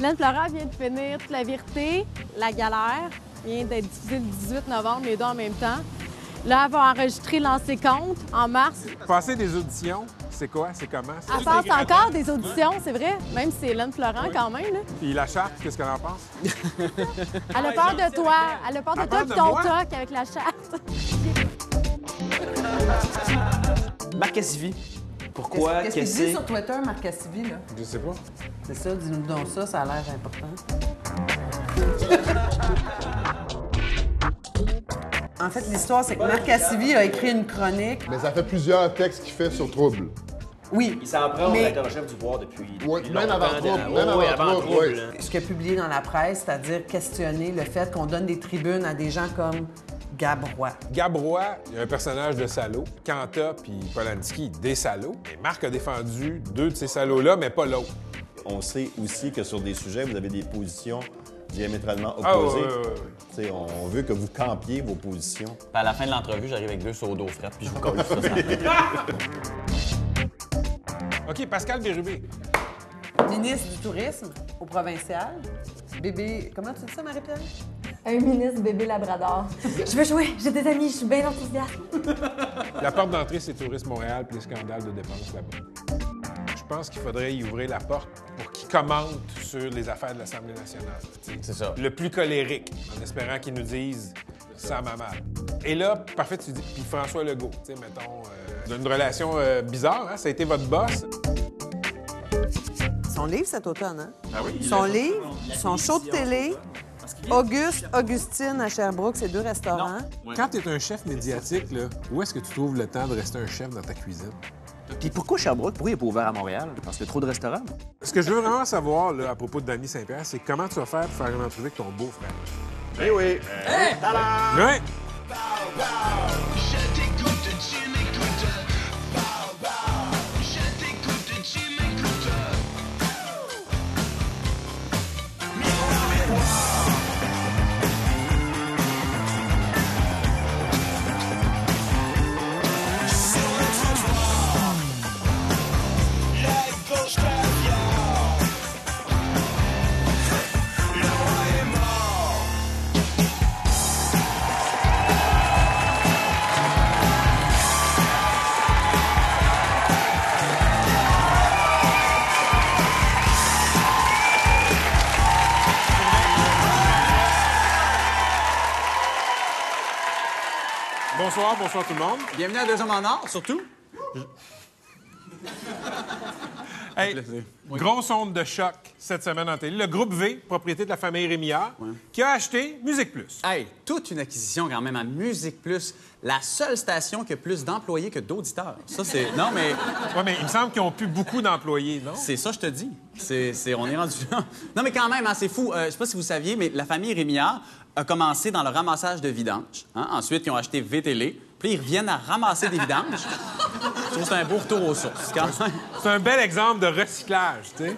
Hélène Florent vient de finir toute la vérité, La galère, vient d'être diffusée le 18 novembre, les deux en même temps. Là, elle va enregistrer Lancer compte en mars. Passer des auditions, c'est quoi? C'est comment? Elle passe encore des auditions, c'est vrai, même si c'est Hélène Florent quand même. là. Puis la charte, qu'est-ce qu'elle en pense? Elle a peur de toi. Elle a peur de Elle toi de ton moi? toc avec la charte. Marc Cassivi. Pourquoi? Qu'est-ce qu'il dit sur Twitter, Marc Cassivi, là? Je sais pas. C'est ça, dis-nous donc ça, ça a l'air important. En fait, l'histoire, c'est que Marc Cassivi a écrit une chronique. Mais ça fait plusieurs textes qu'il fait sur Trouble. Oui, Il s'en prend au Mais- rédacteur-chef du pouvoir depuis. Depuis même avant de- Trouble, même oui, avant avant Trouble, ce qu'il a publié dans la presse, c'est-à-dire questionner le fait qu'on donne des tribunes à des gens comme Gabrois. Gabrois, il y a un personnage de salaud. Kanta puis Polanski, des salauds. Et Marc a défendu deux de ces salauds-là, mais pas l'autre. On sait aussi que sur des sujets, vous avez des positions diamétralement Ah, ouais, opposées. ouais, ouais, On veut que vous campiez vos positions. Puis à la fin de l'entrevue, j'arrive avec deux seaux d'eau frette, puis je vous colle ça. ça. OK, Pascal Bérubé. Ministre du Tourisme au provincial. Bébé, comment tu dis ça, Marie-Pierre? Un ministre bébé labrador. Je veux jouer, j'ai des amis, je suis bien enthousiaste. La porte d'entrée, c'est Tourisme Montréal puis les scandales de dépenses là-bas. Je pense qu'il faudrait y ouvrir la porte pour qu'il commente sur les affaires de l'Assemblée nationale. C'est ça. Le plus colérique, en espérant qu'ils nous disent ça m'a mal. Et là, parfait, tu dis, puis François Legault, tu sais, mettons, euh, d'une relation euh, bizarre, hein, ça a été votre boss. Son livre cet automne, hein? Ah oui? Son livre, son show de télé, Auguste, Augustine à Sherbrooke, c'est deux restaurants. Quand tu es un chef médiatique, là, où est-ce que tu trouves le temps de rester un chef dans ta cuisine? Puis pourquoi Sherbrooke? Pourquoi il n'est pas ouvert à Montréal? Parce qu'il y a trop de restaurants. Ce que je veux vraiment savoir là, à propos de Danny Saint-Pierre, c'est comment tu vas faire pour faire une entrevue avec ton beau-frère. Eh oui! Ouais. Je t'écoute, Bonsoir, bonsoir tout le monde. Bienvenue à Deux Hommes en Or, surtout. Hey, grosse onde de choc cette semaine en télé. Le groupe V, propriété de la famille Rémillard, qui a acheté Musique Plus. Hey, toute une acquisition quand même à Musique Plus, la seule station qui a plus d'employés que d'auditeurs. Ça, c'est. Non, mais Ouais, mais il me semble qu'ils ont plus beaucoup d'employés, non? c'est ça, je te dis. C'est, c'est- on est rendu là. Non, mais quand même, hein, c'est fou. Euh, je sais pas si vous saviez, mais la famille Rémillard a commencé dans le ramassage de vidanges. hein. Ensuite, ils ont acheté VTL. Puis, ils reviennent à ramasser des vidanges. Je trouve que c'est un beau retour aux sources, quand même. C'est un bel exemple de recyclage, tu sais.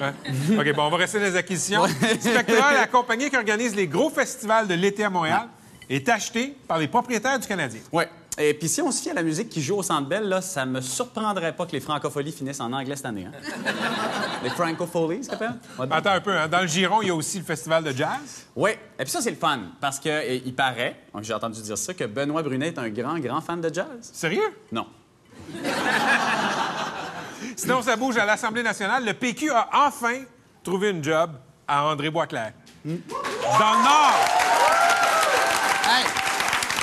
Ouais. OK, bon, on va rester dans les acquisitions. Spectra, la compagnie qui organise les gros festivals de l'été à Montréal, est achetée par les propriétaires du Canadien. Ouais. Et puis si on se fie à la musique qui joue au Centre Bell, là, ça me surprendrait pas que les francopholies finissent en anglais cette année. hein. les francopholies, ça s'appelle? Attends un peu, hein. dans le Giron, il y a aussi le festival de jazz? Oui, et puis ça, c'est le fun, parce que et, il paraît, donc j'ai entendu dire ça, que Benoît Brunet est un grand, grand fan de jazz. Sérieux? Non. Sinon, ça bouge à l'Assemblée nationale. Le PQ a enfin trouvé une job à André Boisclair. Dans le Nord! Hey!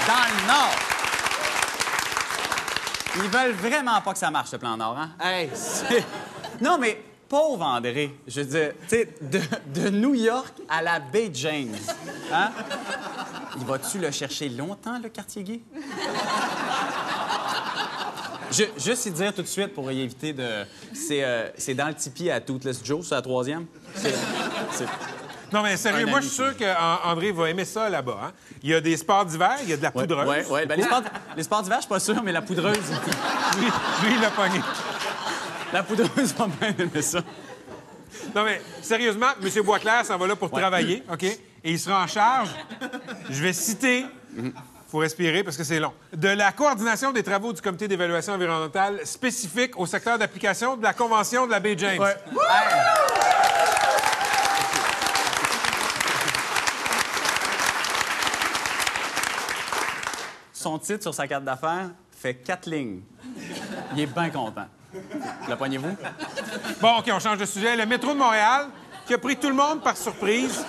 Dans le Nord! Ils veulent vraiment pas que ça marche, ce plan Nord, hein? Hey. Non, mais pauvre André, je veux dire, tu sais, de, de New York à la baie James, hein? Il va-tu le chercher longtemps, le quartier gay? Je, juste y dire tout de suite pour y éviter de... C'est, euh, dans le Tipeee à Toothless Joe, c'est la troisième. C'est... Non, mais sérieux, moi, je suis sûr qu'André va aimer ça là-bas. hein. Il y a des sports d'hiver, il y a de la Ouais, poudreuse. ouais, ouais. Ben, les, sports, d'hiver, je suis pas sûr, mais la poudreuse... Lui, lui, il l'a pogné. La poudreuse va bien aimer ça. Non, mais sérieusement, M. Boisclair s'en va là pour travailler, OK? Et il sera en charge, je vais citer, faut respirer parce que c'est long, de la coordination des travaux du comité d'évaluation environnementale spécifique au secteur d'application de la Convention de la baie James. Hey. Son titre sur sa carte d'affaires fait quatre lignes. Il est bien content. La poignez-vous? Bon, OK, on change de sujet. Le métro de Montréal, qui a pris tout le monde par surprise.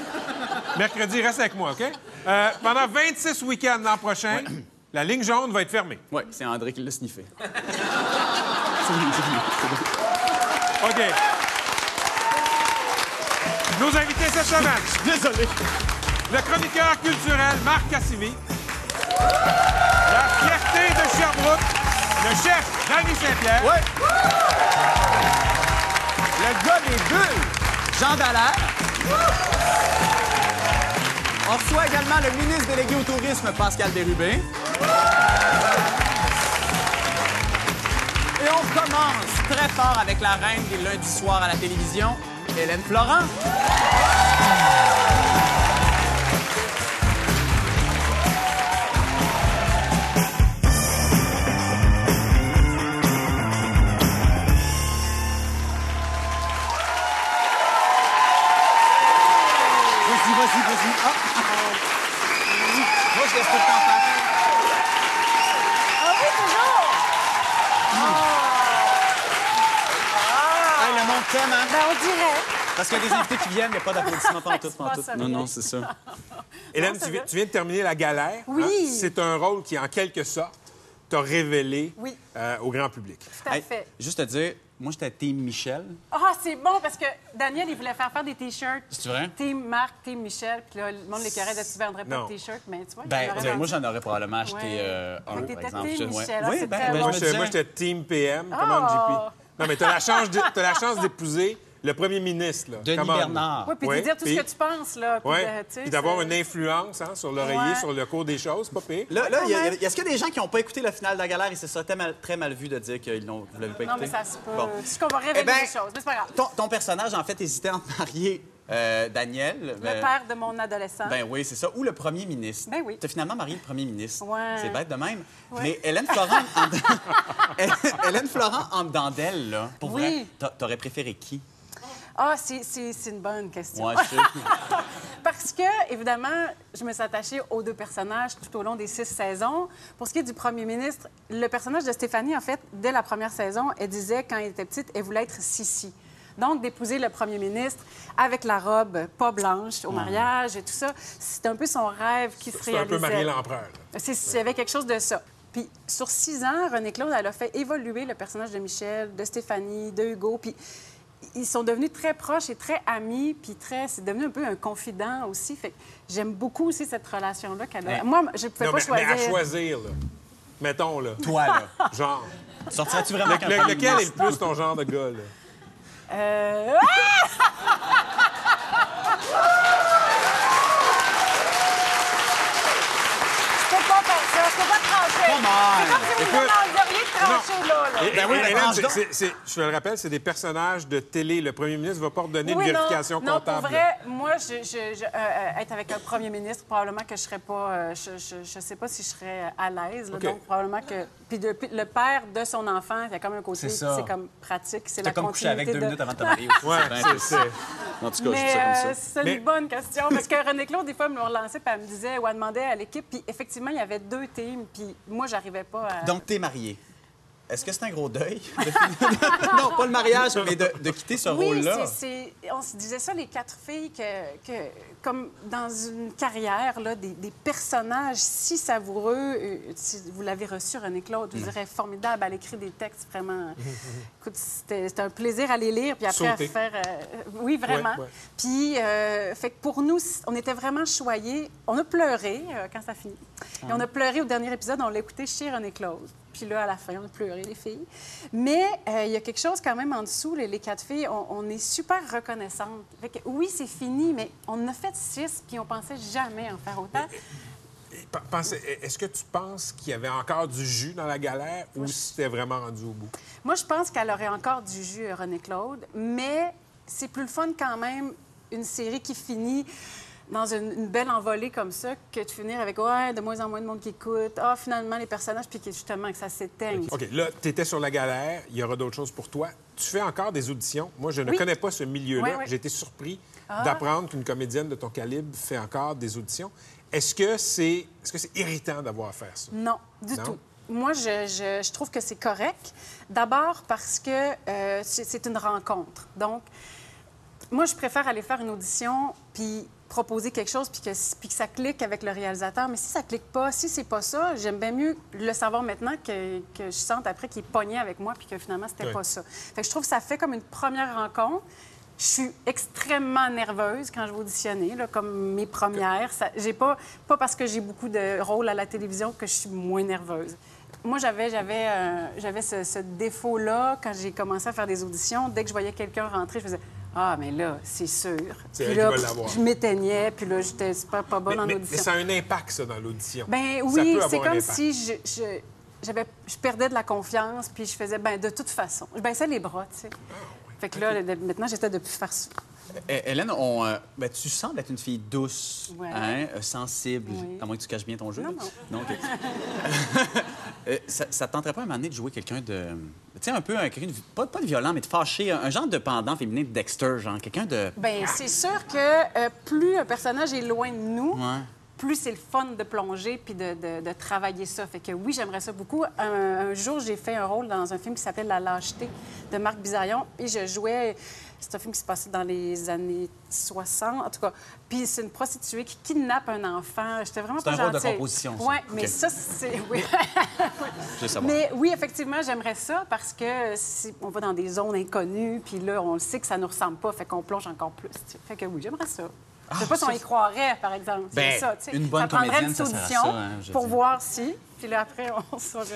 Mercredi, reste avec moi, OK? Euh, pendant 26 week-ends l'an prochain, la ligne jaune va être fermée. Oui, c'est André qui l'a sniffé. OK. Nos invités cette semaine. Désolé. Le chroniqueur culturel Marc Cassivi. La fierté de Sherbrooke, le chef Danny Saint-Pierre. Le gars des bulles, Jean Dallaire. On reçoit également le ministre délégué au tourisme, Pascal Bérubé. Et on commence très fort avec la reine des lundis soirs à la télévision, Hélène Florent. On dirait. Parce qu'il y a des invités qui viennent, il n'y a pas d'applaudissements tout. ça, Non, non, c'est ça. Hélène, Non, tu, tu viens de terminer La Galère. Oui. hein? C'est un rôle qui, en quelque sorte, t'a révélé Oui. euh, au grand public. Tout à Hey, fait. juste te dire, moi, j'étais team Michel. Ah, c'est bon parce que Daniel, il voulait faire faire des T-shirts. C'est vrai? Team Marc, Team Michel. Puis là, le monde l'écœurait de tu vendrais pas Non. de T-shirts. Mais tu vois, il Ben, aurait ben, moi, vendu. j'en aurais probablement acheté Ouais. euh, un, par t'étais exemple. team Michel, ah, Oui, c'est ben, ben, je Moi, me j'étais disais- Team PM. Oh! Commande JP. Non, mais t'as la chance de- t'as la chance d'épouser le premier ministre. Là. Denis. Bernard. Oui, puis Ouais, de dire tout puis- ce que tu penses, là. Puis sais, Puis d'avoir une influence hein, sur l'oreiller, Ouais. sur le cours des choses, pas pire. Là, là, est-ce qu'il y a des gens qui n'ont pas écouté le final de la galère et c'est ça très mal, très mal vu de dire qu'ils l'ont, vous l'avez pas écouté? Non, mais ça se peut. Bon. C'est qu'on va révéler Eh ben, des choses. Mais c'est pas grave. Ton, ton personnage, en fait, hésitait entre marier euh, Daniel. Le ben- père de mon adolescent. Ben oui, c'est ça. Ou le premier ministre. Ben oui. Tu as finalement marié le premier ministre. Ouais. C'est bête de même. Ouais. Mais Hélène Florent, en... Hélène Florent en dedans d'elle, là, pour Oui. vrai, t'a- t'aurais préféré qui? Ah, c'est- une bonne question. Moi, je sais. Parce que, évidemment, je me suis attachée aux deux personnages tout au long des six saisons. Pour ce qui est du premier ministre, le personnage de Stéphanie, en fait, dès la première saison, elle disait, quand elle était petite, elle voulait être Sissi. Donc, d'épouser le premier ministre avec la robe pas blanche au mariage et tout ça, c'est un peu son rêve qui se C'est un peu réalisait. marier l'empereur. Il y avait quelque chose de ça. Puis sur six ans, René Claude, elle a fait évoluer le personnage de Michel, de Stéphanie, de Hugo. Puis ils sont devenus très proches et très amis. Puis très, c'est devenu un peu un confident aussi. Fait que j'aime beaucoup aussi cette relation-là qu'elle a. Ouais. Moi, je ne pouvais Non, pas mais, choisir. mais à choisir, là. Mettons, là. Toi, là. Genre. Sortirais-tu vraiment avec un Le- premier lequel est le plus ton genre de gars, là? Euh, ah! Je peux pas faire ça. Je peux pas trancher. C'est comme si vous me Écoute, trancher là. là. Et- Ben oui, mais Hélène, c'est- donc. c'est- c'est- je te le rappelle, c'est des personnages de télé. Le premier ministre ne va pas ordonner Oui, une vérification non, comptable. pour vrai, moi, je, je- je- euh, euh, être avec un premier ministre, probablement que je serais pas... euh, je, je, je sais pas si je serais à l'aise. là. OK. Donc, probablement que... Puis, de- puis le père de son enfant, il y a comme un côté, C'est ça. c'est comme pratique, c'est T'as la comme couché avec deux continuité de- minutes avant de te marier aussi. Ouais, bien c'est triste. c'est- En tout cas, je Mais ça comme euh, ça. c'est Mais- une bonne question, parce que René Claude, des fois, me relançait, puis elle me disait, ou elle demandait à l'équipe, puis effectivement, il y avait deux teams, puis moi, j'arrivais pas à... Donc, t'es marié. Est-ce que c'est un gros deuil? non, pas le mariage, mais de, de quitter ce Oui, rôle-là. on se disait ça, les quatre filles, que, que comme dans une carrière, là, des, des personnages si savoureux. euh, si vous l'avez reçu, René Claude, je Mm. vous dirais formidable. Elle écrit des textes vraiment. Écoute, c'était un plaisir à les lire, puis après Sauter. à faire. euh, oui, vraiment. Ouais, ouais. Puis, euh, fait que pour nous, on était vraiment choyés. On a pleuré euh, quand ça finit. Et on a pleuré au dernier épisode, on l'a écouté chez René Claude. Puis là, à la fin, on a pleuré, les filles. Mais euh, il y a quelque chose quand même en dessous, les, les quatre filles, on, on est super reconnaissantes. Fait que, oui, c'est fini, mais on en a fait six, puis on pensait jamais en faire autant. Pensez- Est-ce que tu penses qu'il y avait encore du jus dans la galère ou c'était vraiment rendu au bout? Moi, je pense qu'elle aurait encore du jus, euh, René Claude, mais c'est plus le fun quand même, une série qui finit dans une, une belle envolée comme ça, que de finir avec, ouais, de moins en moins de monde qui écoute, ah, finalement, les personnages, puis que justement, que ça s'éteigne. OK, là, tu étais sur la galère, il y aura d'autres choses pour toi. Tu fais encore des auditions. Moi, je ne Oui. connais pas ce milieu-là. Oui, oui. J'ai été surpris Ah. d'apprendre qu'une comédienne de ton calibre fait encore des auditions. Est-ce que c'est est-ce que c'est irritant d'avoir à faire ça? Non, du Non? tout. Moi, je, je- je trouve que c'est correct. D'abord parce que euh, c'est une rencontre. Donc, moi, je préfère aller faire une audition puis proposer quelque chose puis que, puis que ça clique avec le réalisateur. Mais si ça clique pas, si c'est pas ça, j'aime bien mieux le savoir maintenant que, que je sente après qu'il est pogné avec moi puis que finalement, c'était pas ça. Fait que je trouve que ça fait comme une première rencontre. Je suis extrêmement nerveuse quand je vais auditionner, là, comme mes premières. J'ai pas, pas parce que j'ai beaucoup de rôles à la télévision que je suis moins nerveuse. Moi, j'avais, j'avais, euh, j'avais ce, ce défaut-là quand j'ai commencé à faire des auditions. Dès que je voyais quelqu'un rentrer, je faisais Ah, mais là, c'est sûr. C'est Puis là, je m'éteignais, puis là, j'étais super pas bonne Mais, en mais- audition. mais ça a un impact, ça, dans l'audition. Ben oui, c'est comme si je, je, j'avais, je perdais de la confiance, puis je faisais, ben de toute façon. Je baissais les bras, tu sais. Ah, Fait que là, maintenant, j'étais de plus faire Hélène, on, euh, ben, tu sembles être une fille douce, Ouais. hein, euh, sensible, Oui. à moins que tu caches bien ton jeu. Non, là. non. Euh, ça, ça te tenterait pas un moment donné de jouer quelqu'un de... Tu sais, un peu, un, de, pas, pas de violent, mais de fâché, un, un genre de pendant féminin de Dexter, genre quelqu'un de... Ben c'est sûr que euh, plus un personnage est loin de nous, Ouais. Plus c'est le fun de plonger puis de, de- de travailler ça. Fait que oui, j'aimerais ça beaucoup. Un, un jour, j'ai fait un rôle dans un film qui s'appelle La lâcheté de Marc Bizarion et je jouais. C'est un film qui se passait dans les années 60, en tout cas. Puis c'est une prostituée qui kidnappe un enfant. J'étais vraiment C'est pas un rôle de gentille. composition. Oui, mais ça, c'est... Oui. Mais oui, effectivement, j'aimerais ça parce que si on va dans des zones inconnues, puis là, on le sait que ça nous ressemble pas, fait qu'on plonge encore plus. Fait que oui, j'aimerais ça. Je sais pas si on y croirait, par exemple. C'est Ben, ça, tu sais. une bonne ça prendrait comédienne, une ça, hein, pour dis. voir si, puis là, après, on saurait.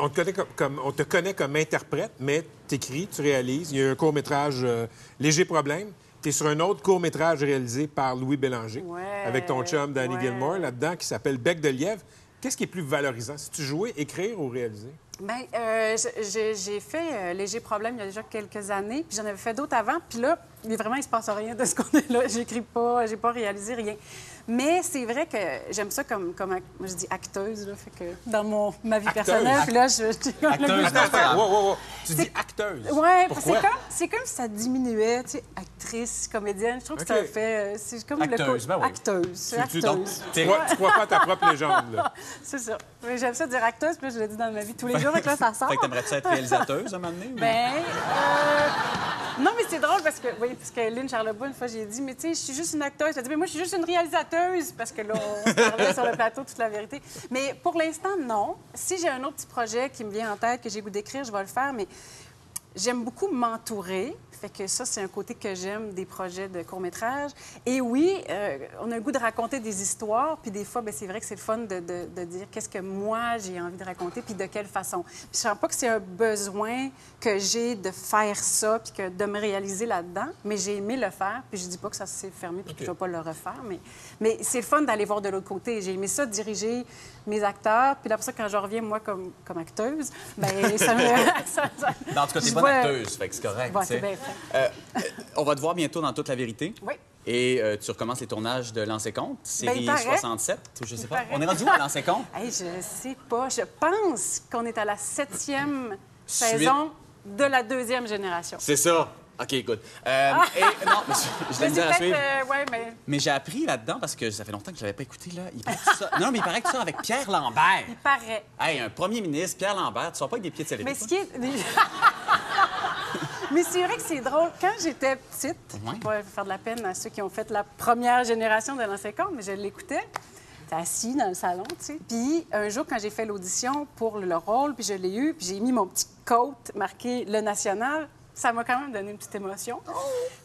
On te connaît comme, comme- on te connaît comme interprète, mais tu écris, tu réalises. Il y a un court-métrage euh, Léger problème. Tu es sur un autre court-métrage réalisé par Louis Bélanger, Ouais, avec ton chum Danny ouais. Gilmore là-dedans, qui s'appelle Bec de lièvre. Qu'est-ce qui est plus valorisant? Si tu jouais, écrire ou réaliser? Bien, euh, j'ai j'ai fait euh, Léger problème il y a déjà quelques années, puis j'en avais fait d'autres avant, puis là, il, vraiment, il se passe rien de ce qu'on est là. J'écris pas, j'ai pas réalisé rien. Mais c'est vrai que j'aime ça comme, comme moi je dis acteuse, là, fait que dans mon, ma vie Acteuse. personnelle, puis là, je... je- Acteuse, le- non, Attends, attends, wow, wow, wow. Tu dis acteuse. Ouais, parce que Pourquoi? c'est comme, c'est comme si ça diminuait, tu sais, actrice, comédienne. Je trouve que OK. ça fait. euh, C'est comme le Acteuse, ben oui. Acteuse. c'est Tu, tu- donc, acteuse. tu crois, tu crois pas à ta propre légende, là? C'est ça. Mais J'aime ça dire acteuse, puis là, je le dis dans ma vie tous les jours, que là, ça sort. Fait que t'aimerais-tu être réalisateuse, un moment donné? ou- Ben, euh, non, mais c'est drôle parce que, oui, parce que Lynn Charlebois, une fois, j'ai dit, mais tu sais, je suis juste une acteuse. Elle a dit, mais moi, je suis juste une réalisateuse, parce que là, on parlait sur le plateau toute la vérité. Mais pour l'instant, non. Si j'ai un autre petit projet qui me vient en tête, que j'ai goût d'écrire, je vais le faire, mais j'aime beaucoup m'entourer. Fait que ça, c'est un côté que j'aime des projets de court-métrage. Et oui, euh, on a le goût de raconter des histoires, puis des fois, ben, c'est vrai que c'est le fun de, de- de dire qu'est-ce que moi, j'ai envie de raconter, puis de quelle façon. Puis je sens pas que c'est un besoin que j'ai de faire ça, puis que de me réaliser là-dedans, mais j'ai aimé le faire, puis je dis pas que ça s'est fermé, puis que je vais pas le refaire, mais, mais c'est le fun d'aller voir de l'autre côté. J'ai aimé ça, diriger mes acteurs, puis après ça, quand je reviens, moi, comme, comme acteuse, ben ça me... ça- ça- Non, en tout cas, t'es bonne vois- acteuse, fait que c'est correct. Ouais, bien. Euh, on va te voir bientôt dans Toute la vérité. Oui. Et euh, tu recommences les tournages de Lancer Compte, série Ben, il paraît. 67, ou je sais pas. paraît. On est rendu où à Lancer Compte? Hey, je sais pas. Je pense qu'on est à la septième saison de la deuxième génération. C'est ça. OK, good. Euh, et, non, mais je, je l'ai Mais à suivre. euh, ouais, mais Mais j'ai appris là-dedans parce que ça fait longtemps que je l'avais pas écouté. Là. Il ça... Non, mais il paraît que ça avec Pierre Lambert. il paraît. Hey, un premier ministre, Pierre Lambert, tu sors pas avec des pieds de céleri. Mais ce qui est. Mais c'est vrai que c'est drôle. Quand j'étais petite, Ouais. je vais faire de la peine à ceux qui ont fait la première génération de l'ancien camp, mais je l'écoutais. Assis dans le salon, tu sais. Puis un jour, quand j'ai fait l'audition pour le rôle, puis je l'ai eu, puis j'ai mis mon petit coat marqué Le National, ça m'a quand même donné une petite émotion.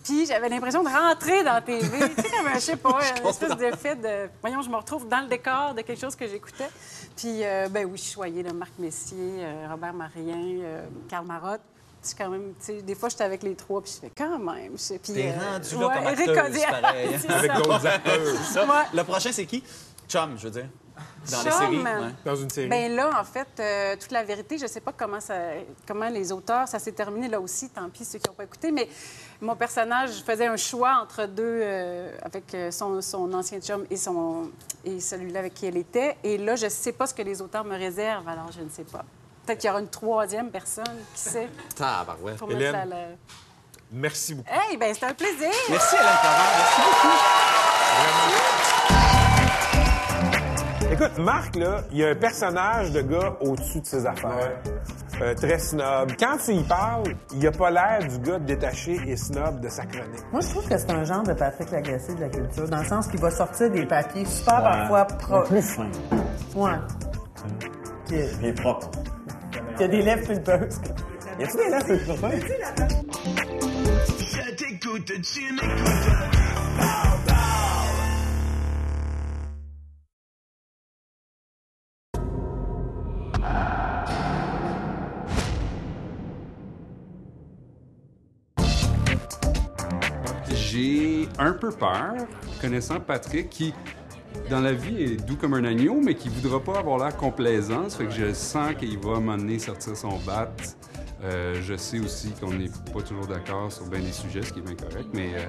Puis j'avais l'impression de rentrer dans la TV. tu sais, comme, un, je sais pas, une espèce d'effet de... Voyons, je me retrouve dans le décor de quelque chose que j'écoutais. Puis, euh, ben oui, je suis choyée, là, Marc Messier, euh, Robert Marien, euh, Karl Marotte. C'est quand même, tu sais, des fois, j'étais avec les trois, puis je fais quand même. T'es euh, rendu là comme Éric acteuse, Audiard, pareil. c'est Avec d'autres acteurs Ça, Ouais. Le prochain, c'est qui? Chum, je veux dire. Dans les Chum. séries. ouais. dans une série. Ben là, en fait, euh, toute la vérité, je sais pas comment ça, comment les auteurs, ça s'est terminé là aussi, tant pis ceux qui n'ont pas écouté, mais mon personnage faisait un choix entre deux, euh, avec euh, son, son ancien chum et, son, et celui-là avec qui elle était. Et là, je sais pas ce que les auteurs me réservent, alors je ne sais pas. Peut-être qu'il y aura une troisième personne, qui sait, Tabarouette. pour Hélène. mettre la... la- Merci beaucoup. Hey, ben c'était un plaisir! Merci, Hélène Florent. Merci beaucoup. Écoute, Marc, là, il y a un personnage de gars au-dessus de ses affaires. Euh, très snob. Quand tu y parles, il a pas l'air du gars détaché et snob de sa chronique. Moi, je trouve que c'est un genre de Patrick Lagacé de la culture, dans le sens qu'il va sortir des papiers super parfois pro... Plus fin. Ouais. Qui, Bien propre. qui a des lèvres pulpeuses. Y a-tu des lèvres plus profondes? Je t'écoute, tu m'écoutes. J'ai un peu peur, connaissant Patrick, qui, dans la vie, est doux comme un agneau, mais qui voudra pas avoir l'air complaisant. Ça fait que je sens qu'il va m'amener sortir son bat. Euh, je sais aussi qu'on n'est pas toujours d'accord sur bien des sujets, ce qui est bien correct, mais euh,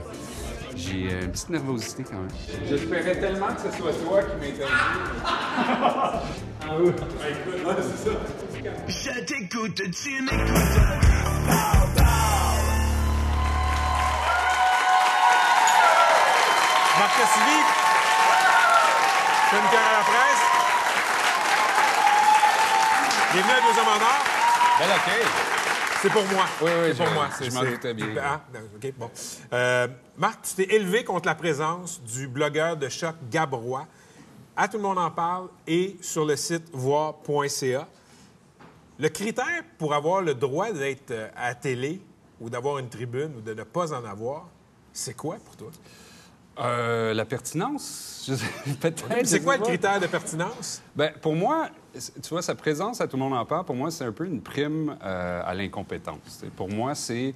j'ai euh, une petite nervosité quand même. J'espérais tellement que ce soit toi qui m'interviewe. Je t'écoute, tu m'écoutes. Cassidy, chroniqueur à la presse. Bienvenue à Deux Hommes en Or. Accueil. C'est pour moi. Oui, oui, c'est pour moi. je C'est- m'en c'est- doutais bien. Ah, OK, bon. Euh, Marc, tu t'es élevé contre la présence du blogueur de choc Gab Roy. À Tout le monde en parle et sur le site voir.ca. Le critère pour avoir le droit d'être euh, à la télé ou d'avoir une tribune ou de ne pas en avoir, c'est quoi pour toi? Euh, la pertinence, peut-être. C'est quoi le critère de pertinence? Ben, pour moi, tu vois, sa présence, à tout le monde en parle, pour moi, c'est un peu une prime euh, à l'incompétence. Pour moi, c'est...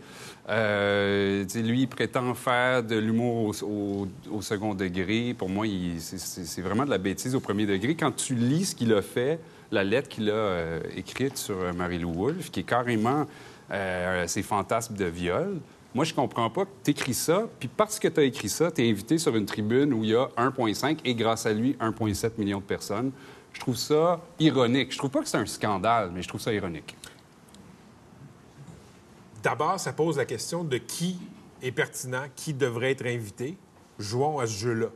euh, lui, il prétend faire de l'humour au, au- au second degré. Pour moi, c'est- vraiment de la bêtise au premier degré. Quand tu lis ce qu'il a fait, la lettre qu'il a écrite sur Marie-Lou Wolfe, qui est carrément ses fantasmes de viol, moi, je comprends pas que tu écris ça, puis parce que tu as écrit ça, tu es invité sur une tribune où il y a 1,5 et grâce à lui, 1,7 million de personnes. Je trouve ça ironique. Je trouve pas que c'est un scandale, mais je trouve ça ironique. D'abord, ça pose la question de qui est pertinent, qui devrait être invité. Jouons à ce jeu-là.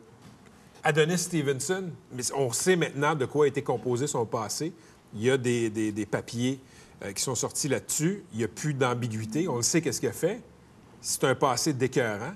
Adonis Stevenson, on sait maintenant de quoi a été composé son passé. Il y a des, des- des papiers euh, qui sont sortis là-dessus. Il n'y a plus d'ambiguïté. On le sait qu'est-ce qu'il a fait. C'est un passé d'écœurant.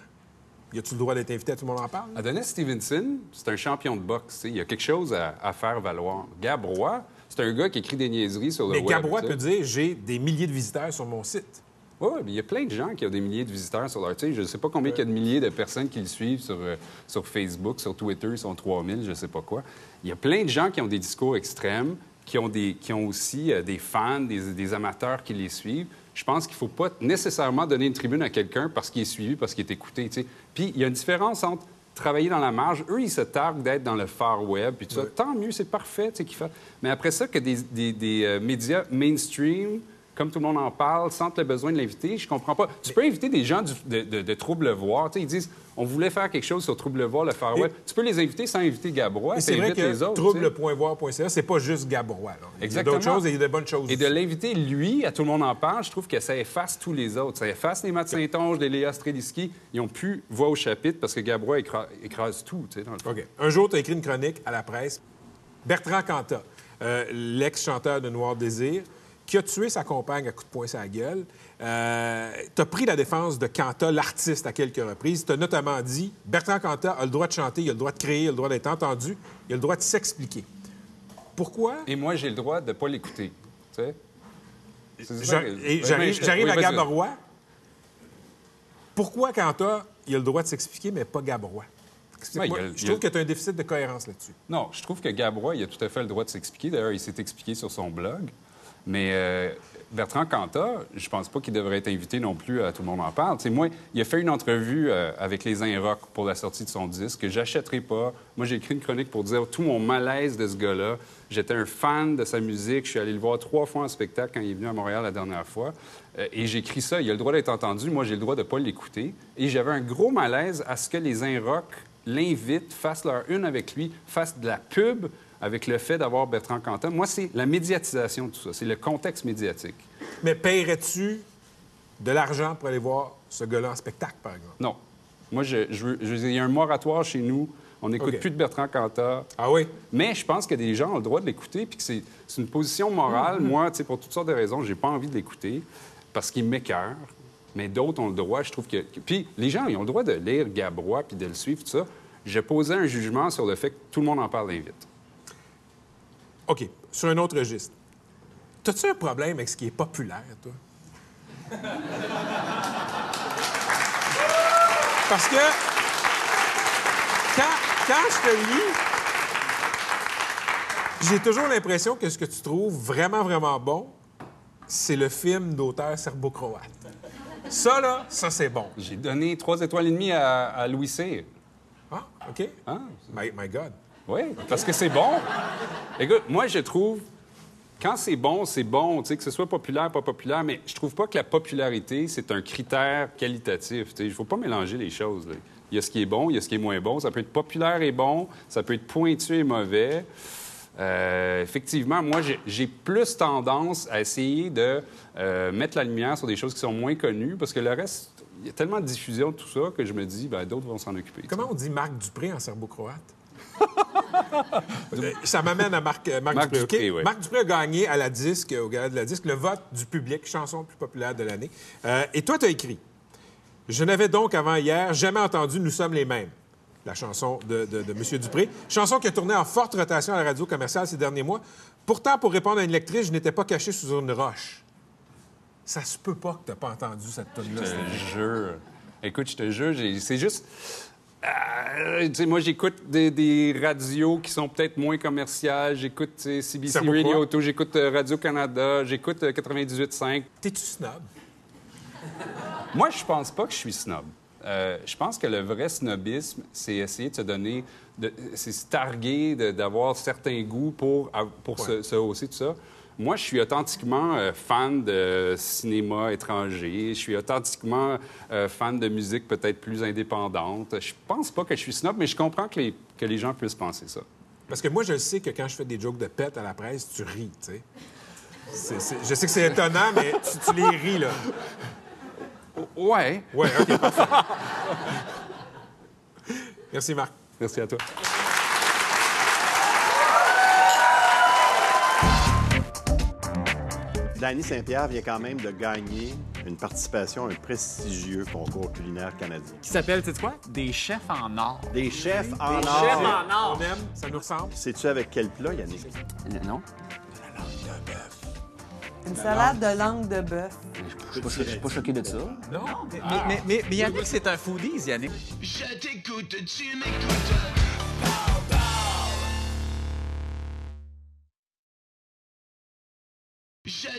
Y a-tu le droit d'être invité à tout le monde en parle? Adonis Stevenson, c'est un champion de boxe. Il y a quelque chose à, à faire valoir. Gab Roy, c'est un gars qui écrit des niaiseries sur le Mais web. Gabrois tu sais. peut dire j'ai des milliers de visiteurs sur mon site. Oui, mais il y a plein de gens qui ont des milliers de visiteurs sur leur... Sais, je ne sais pas combien il y a de milliers de personnes qui le suivent sur, euh, sur Facebook, sur Twitter, ils sont 3000, je ne sais pas quoi. Il y a plein de gens qui ont des discours extrêmes, qui ont, des, qui ont aussi euh, des fans, des, des amateurs qui les suivent. Je pense qu'il ne faut pas nécessairement donner une tribune à quelqu'un parce qu'il est suivi, parce qu'il est écouté. Puis il y a une différence entre travailler dans la marge. Eux, ils se targuent d'être dans le far web, puis tout ça. Tant mieux, c'est parfait, qu'ils fassent. Mais après ça, que des, des- des, euh, médias mainstream, comme tout le monde en parle, sentent le besoin de l'inviter, je comprends pas. Tu peux inviter des gens du- de, de, de Trouble-Voir. Tu sais, ils disent, on voulait faire quelque chose sur Trouble-Voir, le far Et-. Tu peux les inviter sans inviter Gabrois, Et c'est vrai que les autres. trouble.voir.ca, c'est pas juste Gabrois. là. Il y a d'autres choses et il y a de bonnes choses Et de l'inviter, lui, à tout le monde en parle, je trouve que ça efface tous les autres. Ça efface les Matt Saint-Onge, les Léa Streliski. Ils ont plus voix au chapitre parce que Gabrois écra- écrase tout, dans le. Un jour, tu as écrit une chronique à la presse. Bertrand Cantat, euh, l'ex-chanteur de Noir Désir, qui a tué sa compagne à coups de poing la gueule. tu as pris la défense de Cantat, l'artiste, à quelques reprises. Tu as notamment dit Bertrand Cantat a le droit de chanter, il a le droit de créer, il a le droit d'être entendu, il a le droit de s'expliquer. Pourquoi? Et moi, j'ai le droit de ne pas l'écouter. Tu sais? J'arrive oui, à. Gabrois. Pourquoi Cantat, il a le droit de s'expliquer, mais pas Gabrois? Ouais, a- Je trouve a- que tu as un déficit de cohérence là-dessus. Non, je trouve que Gabrois, il a tout à fait le droit de s'expliquer. D'ailleurs, il s'est expliqué sur son blog. Mais euh, Bertrand Cantat, je pense pas qu'il devrait être invité non plus à Tout le monde en parle. Moi, il a fait une entrevue euh, avec les Inrock pour la sortie de son disque que j'achèterai pas. Moi, j'ai écrit une chronique pour dire tout mon malaise de ce gars-là. J'étais un fan de sa musique. Je suis allé le voir trois fois en spectacle quand il est venu à Montréal la dernière fois. Euh, et j'ai écrit ça. Il a le droit d'être entendu. Moi, j'ai le droit de pas l'écouter. Et j'avais un gros malaise à ce que les Inrock l'invitent, fassent leur une avec lui, fassent de la pub avec le fait d'avoir Bertrand Cantat. Moi, c'est la médiatisation de tout ça. C'est le contexte médiatique. Mais paierais-tu de l'argent pour aller voir ce gars-là en spectacle, par exemple? Non. Moi, je, je veux, je veux dire, il y a un moratoire chez nous On n'écoute plus de Bertrand Cantat. Ah oui? Mais je pense que des gens ont le droit de l'écouter, puis que c'est une position morale. Moi, tu sais, pour toutes sortes de raisons, j'ai pas envie de l'écouter parce qu'il m'écœure. Mais d'autres ont le droit, je trouve que... Puis les gens, ils ont le droit de lire Gabrois puis de le suivre, tout ça. Je posais un jugement sur le fait que tout le monde en parle vite. OK. Sur un autre registre. T'as-tu un problème avec ce qui est populaire, toi? Parce que quand, quand je te lis, j'ai toujours l'impression que ce que tu trouves vraiment, vraiment bon, c'est le film d'auteur serbo-croate. Ça, là, ça, c'est bon. J'ai donné trois étoiles et demie à, à Louis Cyr. Ah, OK. My, my God. Oui, parce que c'est bon. Écoute, moi, je trouve, quand c'est bon, c'est bon, tu sais, que ce soit populaire, pas populaire, mais je trouve pas que la popularité, c'est un critère qualitatif. tu sais. Il faut pas mélanger les choses. là. Il y a ce qui est bon, il y a ce qui est moins bon. Ça peut être populaire et bon, ça peut être pointu et mauvais. Euh, effectivement, moi, j'ai- j'ai plus tendance à essayer de euh, mettre la lumière sur des choses qui sont moins connues, parce que le reste, il y a tellement de diffusion de tout ça que je me dis, ben, d'autres vont s'en occuper. Comment on dit Marc Dupré en serbo-croate? Ça m'amène à Marc, euh, Marc Marc Dupré. OK? Dupré, oui. Marc Dupré a gagné à la disque, au gala de la disque, le vote du public, chanson plus populaire de l'année. Euh, et toi, tu as écrit Je n'avais donc avant hier jamais entendu Nous sommes les mêmes. La chanson de, de, de M. Dupré. Chanson qui a tourné en forte rotation à la radio commerciale ces derniers mois. Pourtant, pour répondre à une lectrice, je n'étais pas caché sous une roche. Ça se peut pas que tu n'as pas entendu cette tune-là. Je te jure. Écoute, je te jure, c'est juste. Euh, moi, j'écoute des, des radios qui sont peut-être moins commerciales. J'écoute CBC Radio? Auto, j'écoute euh, Radio-Canada, j'écoute euh, 98.5. T'es-tu snob? Moi, je pense pas que je suis snob. Euh, je pense que le vrai snobisme, c'est essayer de se donner, c'est se targuer d'avoir certains goûts pour, pour se, se hausser, tout ça. Moi, je suis authentiquement euh, fan de cinéma étranger. Je suis authentiquement euh, fan de musique peut-être plus indépendante. Je pense pas que je suis snob, mais je comprends que les, que les gens puissent penser ça. Parce que moi, je sais que quand je fais des jokes de pète à la presse, tu ris, tu sais. Je sais que c'est étonnant, mais tu, tu les ris, là. Ouais. Ouais, OK, parfait. Merci, Marc. Merci à toi. Danny Saint-Pierre vient quand même de gagner une participation à un prestigieux concours culinaire canadien. Qui s'appelle, tu sais quoi? Des chefs en or. Des chefs en Des or. chefs en or. On aime, ça nous ressemble. Sais-tu avec quel plat, Yannick? Non? Une salade de langue de bœuf. Je suis pas, choqué de ça. Non? Mais, mais, mais, mais Yannick, c'est un foodies, Yannick. Je t'écoute, tu m'écoutes.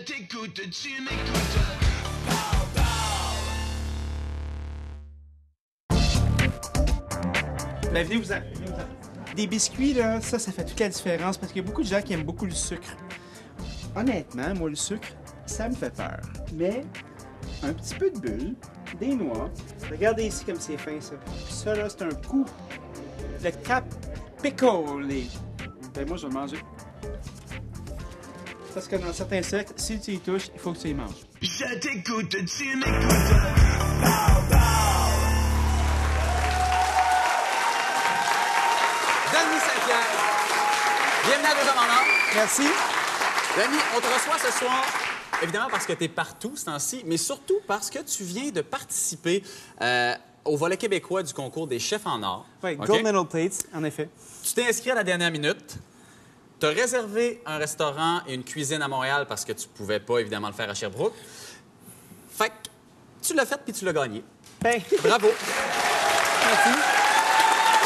T'écoute, tu m'écoutes. Ben, venez vous en. Des biscuits, là, ça, ça fait toute la différence parce qu'il y a beaucoup de gens qui aiment beaucoup le sucre. Honnêtement, moi, le sucre, ça me fait peur. Mais un petit peu de bulle, des noix. Regardez ici comme c'est fin, ça. Puis ça, là, c'est un coup. Le cap pickle. Ben, moi, je vais le manger. Parce que dans certains cercles, si tu y touches, il faut que tu y manges. Je t'écoute, tu m'écoutes. Denis Saint-Pierre. Bienvenue à Deux Hommes en Or. Merci. Denis, on te reçoit ce soir, évidemment parce que tu es partout ce temps-ci, mais surtout parce que tu viens de participer euh, au volet québécois du concours des chefs en or. Oui, gold medal plates, en effet. Tu t'es inscrit à la dernière minute. Tu as réservé un restaurant et une cuisine à Montréal parce que tu pouvais pas, évidemment, le faire à Sherbrooke. Fait que tu l'as fait puis tu l'as gagné. Ben, Bravo. merci.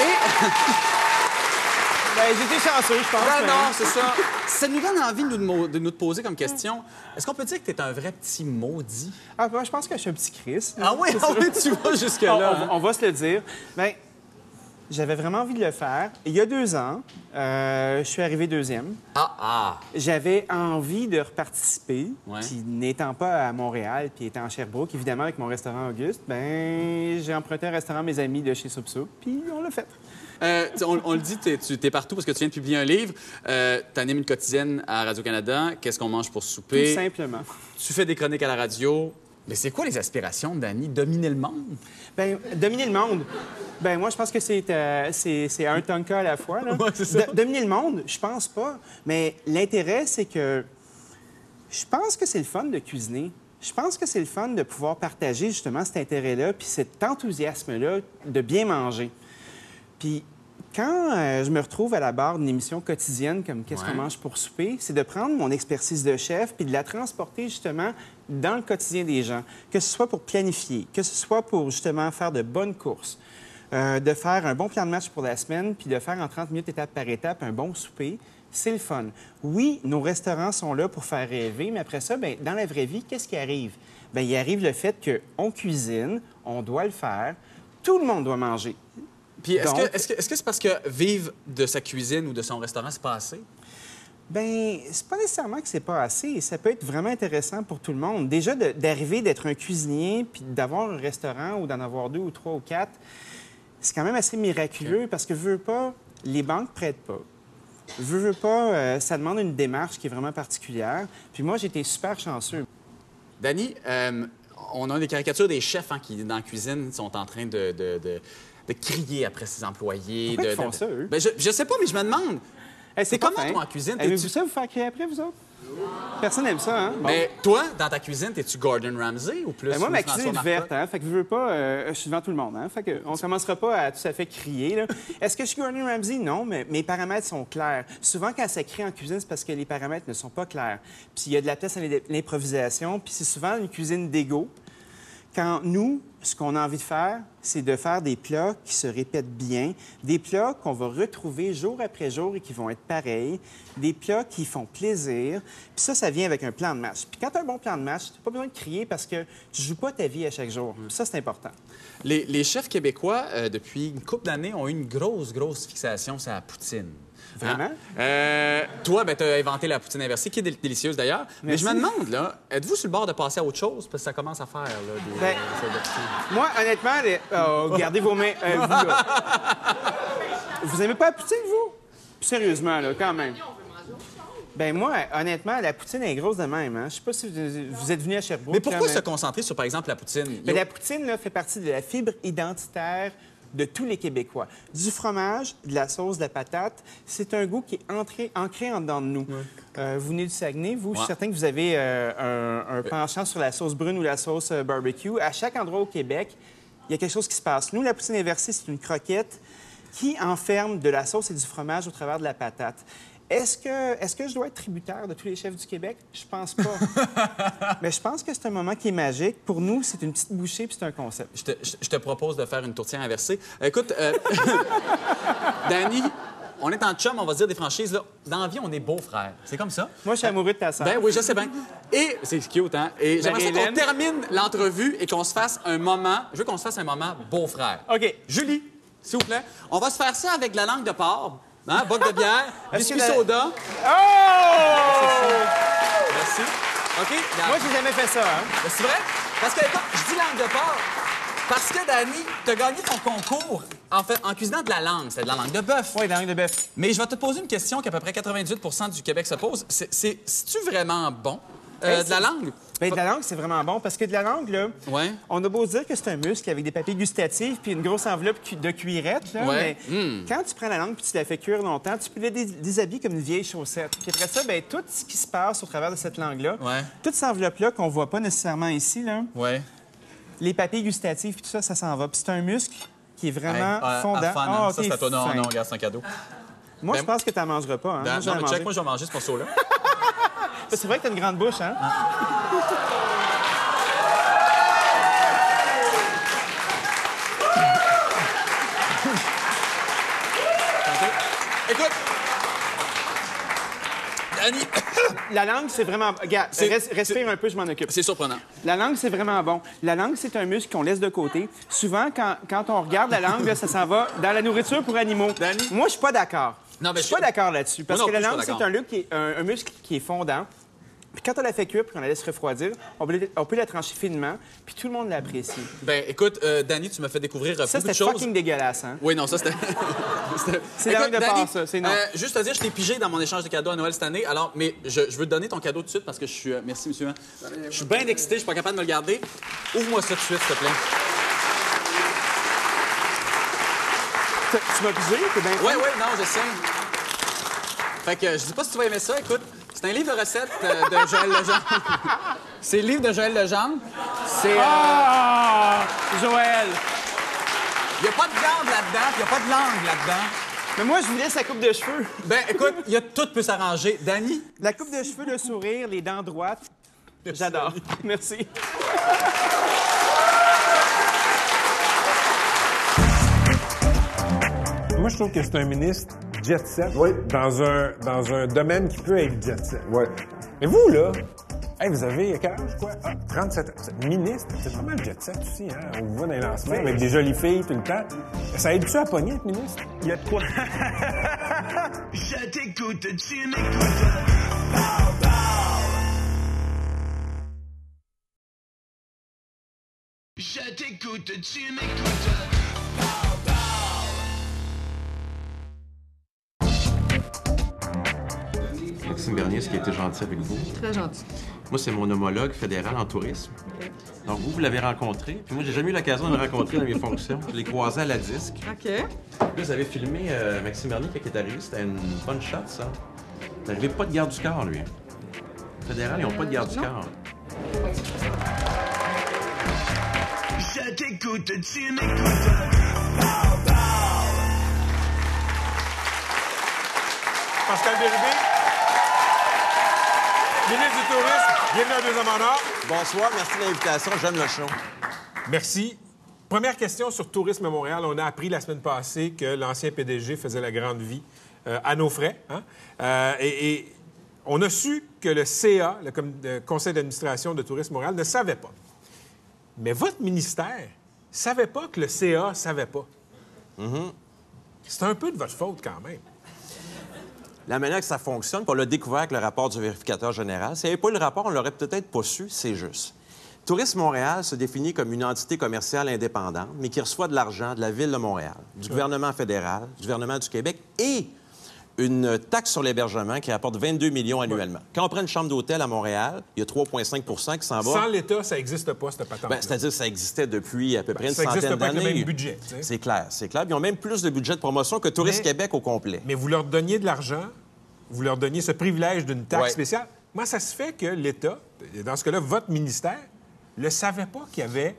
Et... Ben, j'étais chanceux, je pense. Ben mais- non, c'est ça. Ça nous donne envie de nous, de nous te poser comme question. Est-ce qu'on peut dire que tu es un vrai petit maudit? Ah, moi, je pense que je suis un petit Chris. Ah oui, ah oui, tu vas on, jusque-là. on- hein? on va se le dire. Ben, j'avais vraiment envie de le faire. Il y a deux ans, euh, je suis arrivé deuxième. Ah, ah. J'avais envie de reparticiper. Ouais. Puis n'étant pas à Montréal, puis étant à Sherbrooke, évidemment, avec mon restaurant Auguste, ben j'ai emprunté un restaurant à mes amis de chez Soup Soup, puis on l'a fait. Euh, on, on le dit, tu es partout parce que tu viens de publier un livre. Euh, tu animes une quotidienne à Radio-Canada. Qu'est-ce qu'on mange pour Tout souper? simplement. Tu fais des chroniques à la radio. Mais c'est quoi les aspirations, Dani? Dominer le monde? Ben, dominer le monde. Ben moi, je pense que c'est euh, c'est- un tonka à la fois. Là. Ouais, c'est ça. Do- dominer le monde, je pense pas. Mais l'intérêt, c'est que je pense que c'est le fun de cuisiner. Je pense que c'est le fun de pouvoir partager justement cet intérêt-là, puis cet enthousiasme-là de bien manger. Puis quand euh, je me retrouve à la barre d'une émission quotidienne comme Qu'est-ce Ouais. qu'on mange pour souper, c'est de prendre mon expertise de chef puis de la transporter justement dans le quotidien des gens, que ce soit pour planifier, que ce soit pour justement faire de bonnes courses, euh, de faire un bon plan de match pour la semaine, puis de faire en 30 minutes étape par étape un bon souper. C'est le fun. Oui, nos restaurants sont là pour faire rêver, mais après ça, ben, dans la vraie vie, qu'est-ce qui arrive? Bien, il arrive le fait qu'on cuisine, on doit le faire, tout le monde doit manger. Puis est-ce Donc- que est-ce que est-ce que c'est parce que vivre de sa cuisine ou de son restaurant, c'est pas assez? Ben, c'est pas nécessairement que c'est pas assez. Ça peut être vraiment intéressant pour tout le monde. Déjà, d'arriver d'être un cuisinier, puis d'avoir un restaurant ou d'en avoir deux ou trois ou quatre, c'est quand même assez miraculeux parce que, veux pas, les banques prêtent pas. Veux, veux pas, euh, ça demande une démarche qui est vraiment particulière. Puis moi, j'ai été super chanceux. Danny, euh, on a des caricatures des chefs hein, qui, dans la cuisine, sont en train de, de- de- de crier après ses employés. Pourquoi de, ils font de- ça, eux? Ben, je, je sais pas, mais je me demande. Hey, c'est comment, fin. toi, en cuisine? Aimez-vous T'es-tu- ça, vous faire crier après, vous autres? Personne n'aime ça, hein? Bon. Mais toi, dans ta cuisine, t'es-tu Gordon Ramsay ou plus Ben, moi, ma cuisine est verte, hein? Fait que je veux pas. euh, je suis devant tout le monde, hein? Fait que on commencera pas à tout à fait crier, là. Est-ce que je suis Gordon Ramsay? Non, mais mes paramètres sont clairs. Souvent, quand ça crie en cuisine, c'est parce que les paramètres ne sont pas clairs. Puis il y a de la place à l'im- l'improvisation, puis c'est souvent une cuisine d'ego. Quand nous, ce qu'on a envie de faire, c'est de faire des plats qui se répètent bien, des plats qu'on va retrouver jour après jour et qui vont être pareils, des plats qui font plaisir. Puis ça, ça vient avec un plan de match. Puis quand tu as un bon plan de match, tu n'as pas besoin de crier parce que tu joues pas ta vie à chaque jour. Puis ça, c'est important. Les, les chefs québécois, euh, depuis une couple d'années, ont eu une grosse, grosse fixation sur la poutine. Vraiment? Hein? Euh, toi, ben, tu as inventé la poutine inversée, qui est dél- délicieuse d'ailleurs. Mais je me demande, là, êtes-vous sur le bord de passer à autre chose? Parce que ça commence à faire, là, des... Ben, des- Moi, honnêtement, les- oh, gardez vos mains. euh, vous, là. vous aimez pas la poutine, vous? Sérieusement, là, quand même. Ben moi, honnêtement, la poutine est grosse de même. Hein? Je sais pas si vous, vous êtes venu à Sherbrooke. Mais pourquoi se concentrer sur, par exemple, la poutine? Mais la poutine là, fait partie de la fibre identitaire de tous les Québécois. Du fromage, de la sauce, de la patate, c'est un goût qui est entré, ancré en dedans de nous. Euh, vous venez du Saguenay, vous, je suis certain que vous avez euh, un, un penchant sur la sauce brune ou la sauce euh, barbecue. À chaque endroit au Québec, il y a quelque chose qui se passe. Nous, la poutine inversée, c'est une croquette qui enferme de la sauce et du fromage au travers de la patate. Est-ce que, est que je dois être tributaire de tous les chefs du Québec? Je pense pas. Mais je pense que c'est un moment qui est magique. Pour nous, c'est une petite bouchée puis c'est un concept. Je te, je- je te propose de faire une tourtière inversée. Écoute, euh, Danny, on est en chum, on va se dire des franchises. Là. Dans la vie, on est beaux-frères. C'est comme ça? Moi, je suis amoureux de ta sœur. Ben oui, je sais bien. Et c'est cute, hein? Et j'aimerais ça qu'on termine l'entrevue et qu'on se fasse un moment. Je veux qu'on se fasse un moment beau-frère. OK. Julie, s'il vous plaît. On va se faire ça avec de la langue de porc. Hein? Boc de bière, biscuit la- soda. Oh! Merci. OK? regarde. Moi, j'ai jamais fait ça. Hein? Ben, C'est vrai? Parce que, écoute, je dis langue de porc. Parce que, Dani, tu as gagné ton concours en, fait, en cuisinant de la langue. C'est de la langue de bœuf. Oui, la langue de bœuf. Mais je vais te poser une question qu'à peu près 98% du Québec se pose. C'est, c'est, tu vraiment bon euh, Hey, de la langue? Ben, de la langue, c'est vraiment bon parce que de la langue, là, Ouais. on a beau dire que c'est un muscle avec des papiers gustatifs puis une grosse enveloppe de cuirette, là, Ouais. mais Mm. quand tu prends la langue puis tu la fais cuire longtemps, tu peux la dés- déshabiller comme une vieille chaussette. Puis après ça, ben, tout ce qui se passe au travers de cette langue-là, Ouais. toute cette enveloppe-là qu'on voit pas nécessairement ici, là, les papiers gustatifs puis tout ça, ça s'en va. Puis c'est un muscle qui est vraiment Hey, ah, fondant. à fan, hein? Ah, ça, c'est à toi. Non, fin. non, regarde, c'est un cadeau. Moi, Ben- je pense que tu n'en mangeras pas. Hein? Dan- Moi, je non, mais check, moi, je vais manger ce morceau-là. C'est vrai que tu as une grande bouche, hein? Dani, La langue, c'est vraiment... Regarde, res- respire un peu, je m'en occupe. c'est surprenant. La langue, c'est vraiment bon. La langue, c'est un muscle qu'on laisse de côté. Souvent, quand, quand on regarde la langue, là, ça s'en va dans la nourriture pour animaux. Danny? Moi, je suis pas d'accord. Non, mais je suis pas d'accord là-dessus. Parce non que la langue, c'est un muscle qui est fondant. Puis quand on la fait cuire puis qu'on la laisse refroidir, on peut, on peut la trancher finement, puis tout le monde l'apprécie. Ben, écoute, euh, Danny, tu m'as fait découvrir euh, Ça, beaucoup de c'était choses. fucking dégueulasse, hein? Oui, non, ça, c'était. c'était- C'est la de porc, ça, c'est non. euh, juste te dire, je t'ai pigé dans mon échange de cadeaux à Noël cette année. Alors, mais je, je veux te donner ton cadeau tout de suite parce que je suis. euh, merci, monsieur. hein. Je suis bien excité, je suis pas capable de me le garder. Ouvre-moi ça tout de suite, s'il te plaît. Tu m'as pisé? T'es bien Oui, oui, non, je sais. Fait que je sais pas si tu vas aimer ça. Écoute, c'est un livre de recettes euh, de Joël Legendre. c'est le livre de Joël Legendre. C'est. euh, Ah! Joël! Il n'y a pas de viande là-dedans, il n'y a pas de langue là-dedans. Mais moi, je voulais sa coupe de cheveux. Ben, écoute, il y a tout peut s'arranger. Danny? La coupe de cheveux, le sourire, les dents droites. J'adore. Merci. Moi, je trouve que c'est un ministre jet set Oui. dans, un, dans un domaine qui peut être jet set. Ouais. Mais vous, là, hey, vous avez quel âge, quoi? Ah, 37 ans. Ministre, c'est pas mal jet set aussi, hein? On vous voit dans les lancements avec des jolies filles tout le temps. Ça aide-tu à pogner être ministre? Il y a de quoi? Je t'écoute, tu m'écoutes. Je t'écoute, tu m'écoutes. Ce qui a été gentil avec vous. Très gentil. Moi, c'est mon homologue fédéral en tourisme. Donc, vous, vous l'avez rencontré. Puis moi, j'ai jamais eu l'occasion de le rencontrer dans mes fonctions. Je l'ai croisé à la disque. OK. Puis vous avez filmé euh, Maxime Bernier quand il est arrivé. C'était une bonne shot, ça. Il n'arrivait pas de garde du corps, lui. Fédéral, ils n'ont pas de garde du non. corps. Je t'écoute, tu m'écoutes. Pascal Bérubé, ministre du Tourisme, bienvenue à Deux Hommes en Or. Bonsoir, merci de l'invitation. J'aime le show. Merci. Première question sur Tourisme Montréal. On a appris la semaine passée que l'ancien PDG faisait la grande vie euh, à nos frais. hein. Euh, et, et on a su que le CA, le, Conseil d'administration de Tourisme Montréal, ne savait pas. Mais votre ministère savait pas que le CA savait pas. C'est un peu de votre faute quand même. La manière que ça fonctionne, puis on l'a découvert avec le rapport du vérificateur général. S'il n'y avait pas eu le rapport, on l'aurait peut-être pas su, c'est juste. Tourisme Montréal se définit comme une entité commerciale indépendante, mais qui reçoit de l'argent de la Ville de Montréal, du gouvernement fédéral, du gouvernement du Québec et une taxe sur l'hébergement qui rapporte 22 millions annuellement. Quand on prend une chambre d'hôtel à Montréal, il y a 3,5% qui s'en va. Sans l'État, ça n'existe pas, cette patente Ben, C'est-à-dire que ça existait depuis à peu près une ça centaine d'années. le même budget, tu sais. C'est clair, c'est clair. Ils ont même plus de budget de promotion que Tourisme Mais- Québec au complet. Mais vous leur donniez de l'argent, vous leur donniez ce privilège d'une taxe spéciale. Moi, ça se fait que l'État, dans ce cas-là, votre ministère, ne savait pas qu'il y avait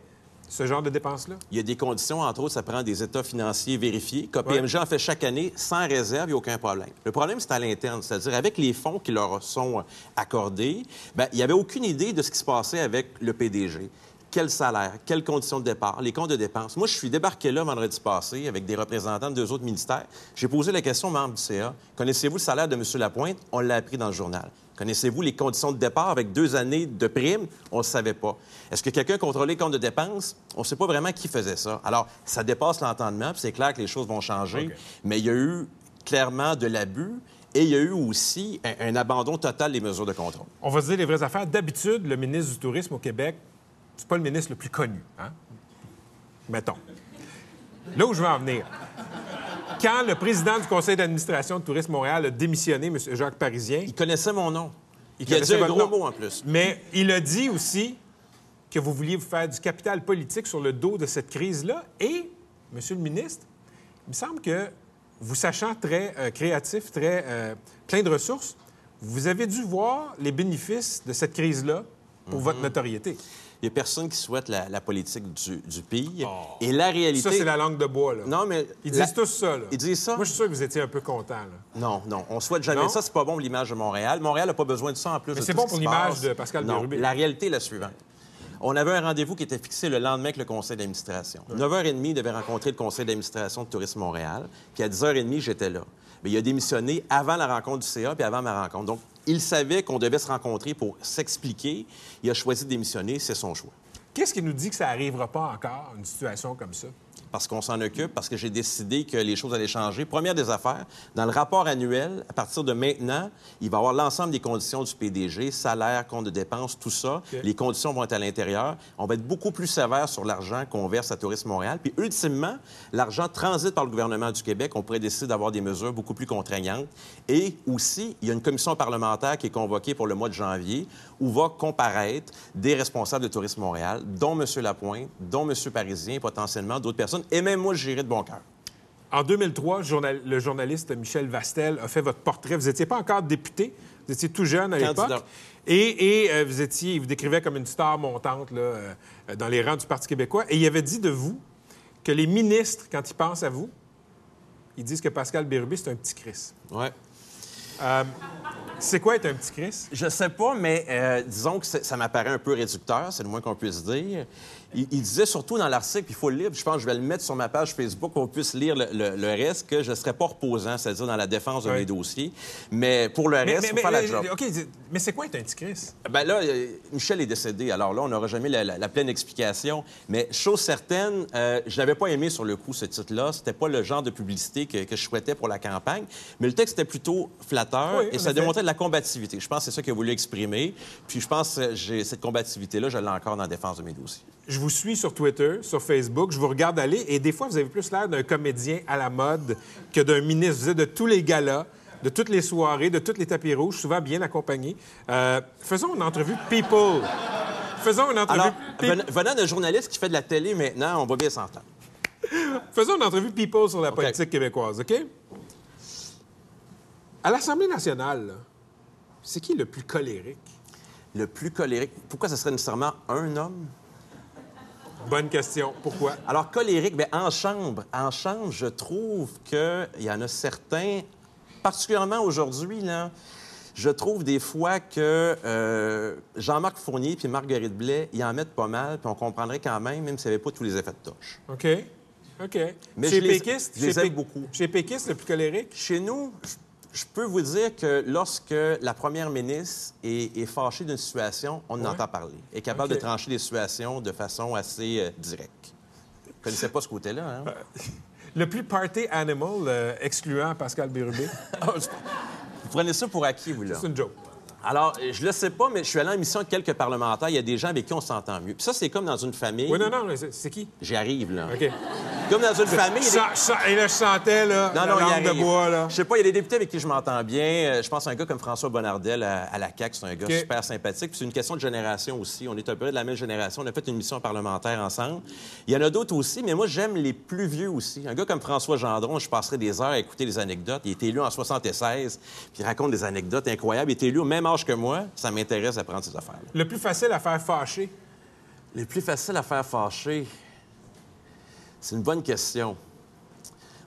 ce genre de dépenses-là? Il y a des conditions, entre autres, ça prend des états financiers vérifiés. KPMG en fait chaque année sans réserve, il n'y a aucun problème. Le problème, c'est à l'interne, c'est-à-dire avec les fonds qui leur sont accordés, ben, il n'y avait aucune idée de ce qui se passait avec le PDG. Quel salaire, quelles conditions de départ, les comptes de dépenses. Moi, je suis débarqué là vendredi passé avec des représentants de deux autres ministères. J'ai posé la question aux membres du CA. Connaissez-vous le salaire de M. Lapointe? On l'a appris dans le journal. Connaissez-vous les conditions de départ avec deux années de prime? On ne le savait pas. Est-ce que quelqu'un contrôlait les comptes de dépenses? On ne sait pas vraiment qui faisait ça. Alors, ça dépasse l'entendement, puis c'est clair que les choses vont changer. Mais il y a eu clairement de l'abus et il y a eu aussi un, un abandon total des mesures de contrôle. On va se dire les vraies affaires. D'habitude, le ministre du Tourisme au Québec, c'est pas le ministre le plus connu, hein? Mettons. Là où je veux en venir. Quand le président du conseil d'administration de Tourisme Montréal a démissionné, M. Jacques Parisien... Il connaissait mon nom. Il Il a dit un gros nom. mot en plus. Mais il a dit aussi que vous vouliez vous faire du capital politique sur le dos de cette crise-là. Et, Monsieur le ministre, il me semble que vous sachant très euh, créatif, très euh, plein de ressources, vous avez dû voir les bénéfices de cette crise-là pour votre notoriété. Il n'y a personne qui souhaite la, la politique du, du pire. Et la réalité. Oh. Ça, c'est la langue de bois, là. Non, mais. Ils la- disent tous ça, là. Ils disent ça? Moi, je suis sûr que vous étiez un peu content, là. Non, non, on souhaite jamais Non? ça. C'est pas bon pour l'image de Montréal. Montréal n'a pas besoin de ça en plus. Mais c'est bon ce pour l'image de Pascal Non, Bérubé. La réalité est la suivante. On avait un rendez-vous qui était fixé le lendemain avec le conseil d'administration. 9h30, il devait rencontrer le conseil d'administration de Tourisme Montréal. Puis à 10h30, j'étais là. Mais il a démissionné avant la rencontre du CA puis avant ma rencontre. Donc, il savait qu'on devait se rencontrer pour s'expliquer. Il a choisi de démissionner. C'est son choix. Qu'est-ce qui nous dit que ça n'arrivera pas encore, une situation comme ça? Parce qu'on s'en occupe, parce que j'ai décidé que les choses allaient changer. Première des affaires, dans le rapport annuel, à partir de maintenant, il va y avoir l'ensemble des conditions du PDG, salaire, compte de dépenses, tout ça. Les conditions vont être à l'intérieur. On va être beaucoup plus sévère sur l'argent qu'on verse à Tourisme Montréal. Puis, ultimement, l'argent transite par le gouvernement du Québec. On pourrait décider d'avoir des mesures beaucoup plus contraignantes. Et aussi, il y a une commission parlementaire qui est convoquée pour le mois de janvier où va comparaître des responsables de Tourisme Montréal, dont M. Lapointe, dont M. Parisien, potentiellement d'autres personnes. Et même moi, j'irai de bon cœur. En 2003, journal- le journaliste Michel Vastel a fait votre portrait. Vous n'étiez pas encore député, vous étiez tout jeune à l'époque. Et, et, euh, vous étiez, il vous décrivait comme une star montante là, euh, dans les rangs du Parti québécois. Et il avait dit de vous que les ministres, quand ils pensent à vous, ils disent que Pascal Bérubé, c'est un petit Chris. Ouais. Euh, c'est quoi être un petit Chris? Je sais pas, mais euh, disons que ça m'apparaît un peu réducteur, c'est le moins qu'on puisse dire. Il, il disait surtout dans l'article, il faut le lire, je pense que je vais le mettre sur ma page Facebook pour qu'on puisse lire le, le- le reste, que je ne serais pas reposant, c'est-à-dire dans la défense de mes dossiers. Mais pour le reste, il faut faire la job. OK, mais c'est quoi être Chris? Ben là, euh, Michel est décédé. Alors là, on n'aura jamais la, la- la pleine explication. Mais chose certaine, euh, je n'avais pas aimé sur le coup ce titre-là. C'était pas le genre de publicité que, que je souhaitais pour la campagne. Mais le texte était plutôt flatteur Oui, et ça démontrait de la combativité. Je pense que c'est ça qu'il a voulu exprimer. Puis je pense que cette combativité-là, je l'ai encore dans la défense de mes dossiers. Je vous suis sur Twitter, sur Facebook, je vous regarde aller et des fois, vous avez plus l'air d'un comédien à la mode que d'un ministre. Vous êtes de tous les galas, de toutes les soirées, de tous les tapis rouges, souvent bien accompagné. Euh, faisons une entrevue People. Faisons une entrevue Alors, venant d'un journaliste qui fait de la télé maintenant, on va bien s'entendre. Faisons une entrevue People sur la politique québécoise, OK? À l'Assemblée nationale, c'est qui le plus colérique? Le plus colérique. Pourquoi ce serait nécessairement un homme? Bonne question. Pourquoi? Alors, colérique, bien, en chambre, en chambre, je trouve qu'il y en a certains, particulièrement aujourd'hui, là, je trouve des fois que euh, Jean-Marc Fournier puis Marguerite Blais, ils en mettent pas mal, puis on comprendrait quand même, même s'il n'y avait pas tous les effets de touche. OK. OK. Mais chez je les- Péquiste, je les chez aime beaucoup. Chez Péquiste, le plus colérique? Chez nous, je- je peux vous dire que lorsque la première ministre est, est fâchée d'une situation, on en Ouais. entend parler. est capable de trancher des situations de façon assez euh, directe. Vous ne connaissez pas ce côté-là, hein? Le plus party animal, euh, excluant Pascal Bérubé. Vous prenez ça pour acquis, vous, là? C'est une joke. Alors, euh, je le sais pas, mais je suis allé en mission de quelques parlementaires. Il y a des gens avec qui on s'entend mieux. Puis ça, c'est comme dans une famille. Oui, non, non, mais c'est qui? J'y arrive, là. OK. Comme dans une famille. des- Ça- ça- et là, je sentais, là, Non, la non, langue de bois, là. Je sais pas, il y a des députés avec qui je m'entends bien. Euh, Je pense à un gars comme François Bonnardel à, à la CAQ. C'est un gars super sympathique. Puis c'est une question de génération aussi. On est un peu de la même génération. On a fait une mission parlementaire ensemble. Il y en a d'autres aussi, mais moi, j'aime les plus vieux aussi. Un gars comme François Gendron, je passerai des heures à écouter les anecdotes. Il a été élu en 76, puis il raconte des anecdotes incroyables. Il été élu au même âge que moi. Ça m'intéresse d'apprendre ces affaires-là. Le plus facile à faire fâcher. Les plus faciles à faire fâcher, c'est une bonne question.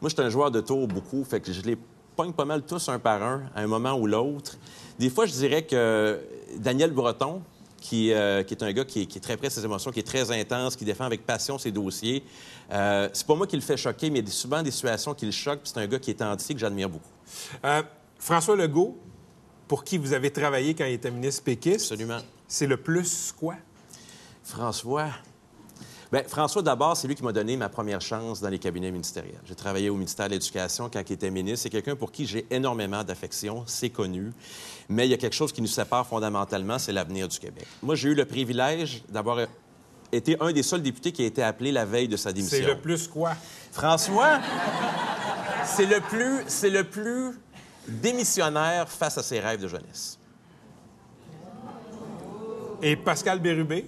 Moi, j'étais un joueur de tour beaucoup, fait que je les pogne pas mal tous un par un, à un moment ou l'autre. Des fois, je dirais que Daniel Breton, qui, euh, qui est un gars qui est, qui est très près de ses émotions, qui est très intense, qui défend avec passion ses dossiers, euh, c'est pas moi qui le fait choquer, mais il y a souvent des situations qui le choquent, puis c'est un gars qui est entier, que j'admire beaucoup. Euh, François Legault, pour qui vous avez travaillé quand il était ministre péquiste? Absolument. C'est le plus quoi? François. Bien, François, d'abord, c'est lui qui m'a donné ma première chance dans les cabinets ministériels. J'ai travaillé au ministère de l'Éducation quand il était ministre. C'est quelqu'un pour qui j'ai énormément d'affection, c'est connu. Mais il y a quelque chose qui nous sépare fondamentalement, c'est l'avenir du Québec. Moi, j'ai eu le privilège d'avoir été un des seuls députés qui a été appelé la veille de sa démission. C'est le plus quoi? François, c'est le plus, c'est le plus démissionnaire face à ses rêves de jeunesse. Et Pascal Bérubé,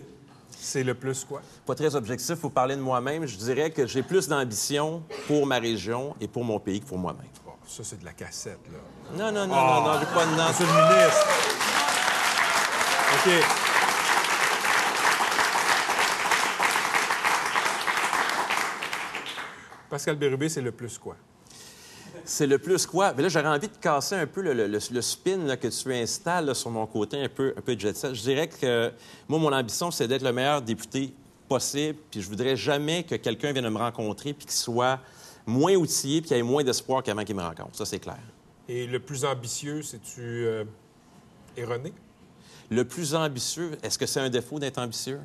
c'est le plus quoi? Pas très objectif, vous parler de moi-même. Je dirais que j'ai plus d'ambition pour ma région et pour mon pays que pour moi-même. Bon, ça, c'est de la cassette, là. Non, non, non, Ah, non, non, j'ai pas de nom. Monsieur le ministre. OK. Pascal Bérubé, c'est le plus quoi? C'est le plus quoi? Mais là, j'aurais envie de casser un peu le, le- le- spin là, que tu installes là, sur mon côté un peu, un peu jet set. Je dirais que moi, mon ambition, c'est d'être le meilleur député possible. Puis je voudrais jamais que quelqu'un vienne me rencontrer puis qu'il soit moins outillé puis qu'il ait moins d'espoir qu'avant qu'il me rencontre. Ça, c'est clair. Et le plus ambitieux, c'est-tu euh, erroné? Le plus ambitieux, est-ce que c'est un défaut d'être ambitieux?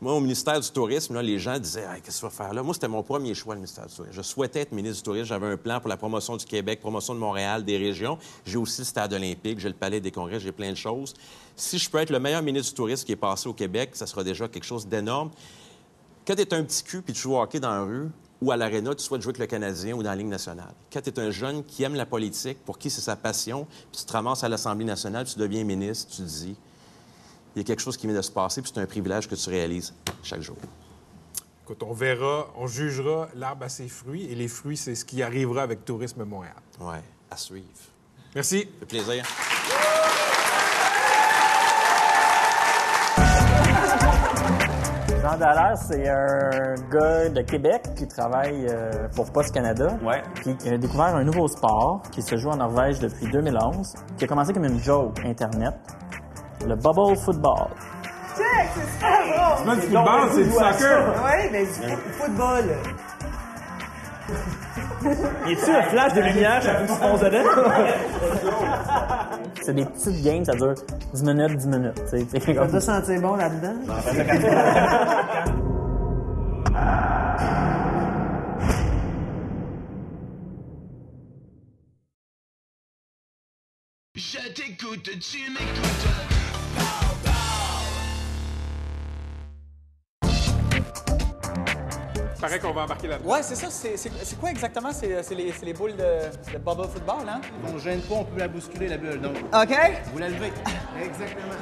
Moi, au ministère du Tourisme, les gens disaient Hey, Qu'est-ce que tu faire là? Moi, c'était mon premier choix, le ministère du Tourisme. Je souhaitais être ministre du Tourisme. J'avais un plan pour la promotion du Québec, promotion de Montréal, des régions. J'ai aussi le stade olympique, j'ai le palais des congrès, j'ai plein de choses. Si je peux être le meilleur ministre du Tourisme qui est passé au Québec, ça sera déjà quelque chose d'énorme. Quand tu es un petit cul puis tu joues au hockey dans la rue ou à l'aréna, tu souhaites jouer avec le Canadien ou dans la Ligue nationale. Quand tu es un jeune qui aime la politique, pour qui c'est sa passion, puis tu te ramasses à l'Assemblée nationale, tu deviens ministre, tu te dis, il y a quelque chose qui vient de se passer, puis c'est un privilège que tu réalises chaque jour. Écoute, on verra, on jugera l'arbre à ses fruits, et les fruits, c'est ce qui arrivera avec Tourisme Montréal. Ouais, à suivre. Merci. Ça fait plaisir. Jean Dallaire, c'est un gars de Québec qui travaille euh, pour Post Canada. Ouais. Puis qui a découvert un nouveau sport qui se joue en Norvège depuis 2011, qui a commencé comme une joke Internet, le bubble football. Check, c'est super drôle! C'est pas du football, c'est du soccer. Oui, mais du football. Y a-tu un flash de lumière chaque fois que tu dedans? c'est des petites games, ça dure 10 minutes, 10 minutes. tu sais. C'est Ça comme- doit sentir bon là-dedans. Je t'écoute, tu m'écoutes. Paraît qu'on va embarquer là-dedans. Ouais, c'est ça. C'est quoi exactement? C'est les, boules de, de bubble football, hein? On gêne pas, on peut la bousculer, la bulle. Donc, OK? vous la levez. Exactement.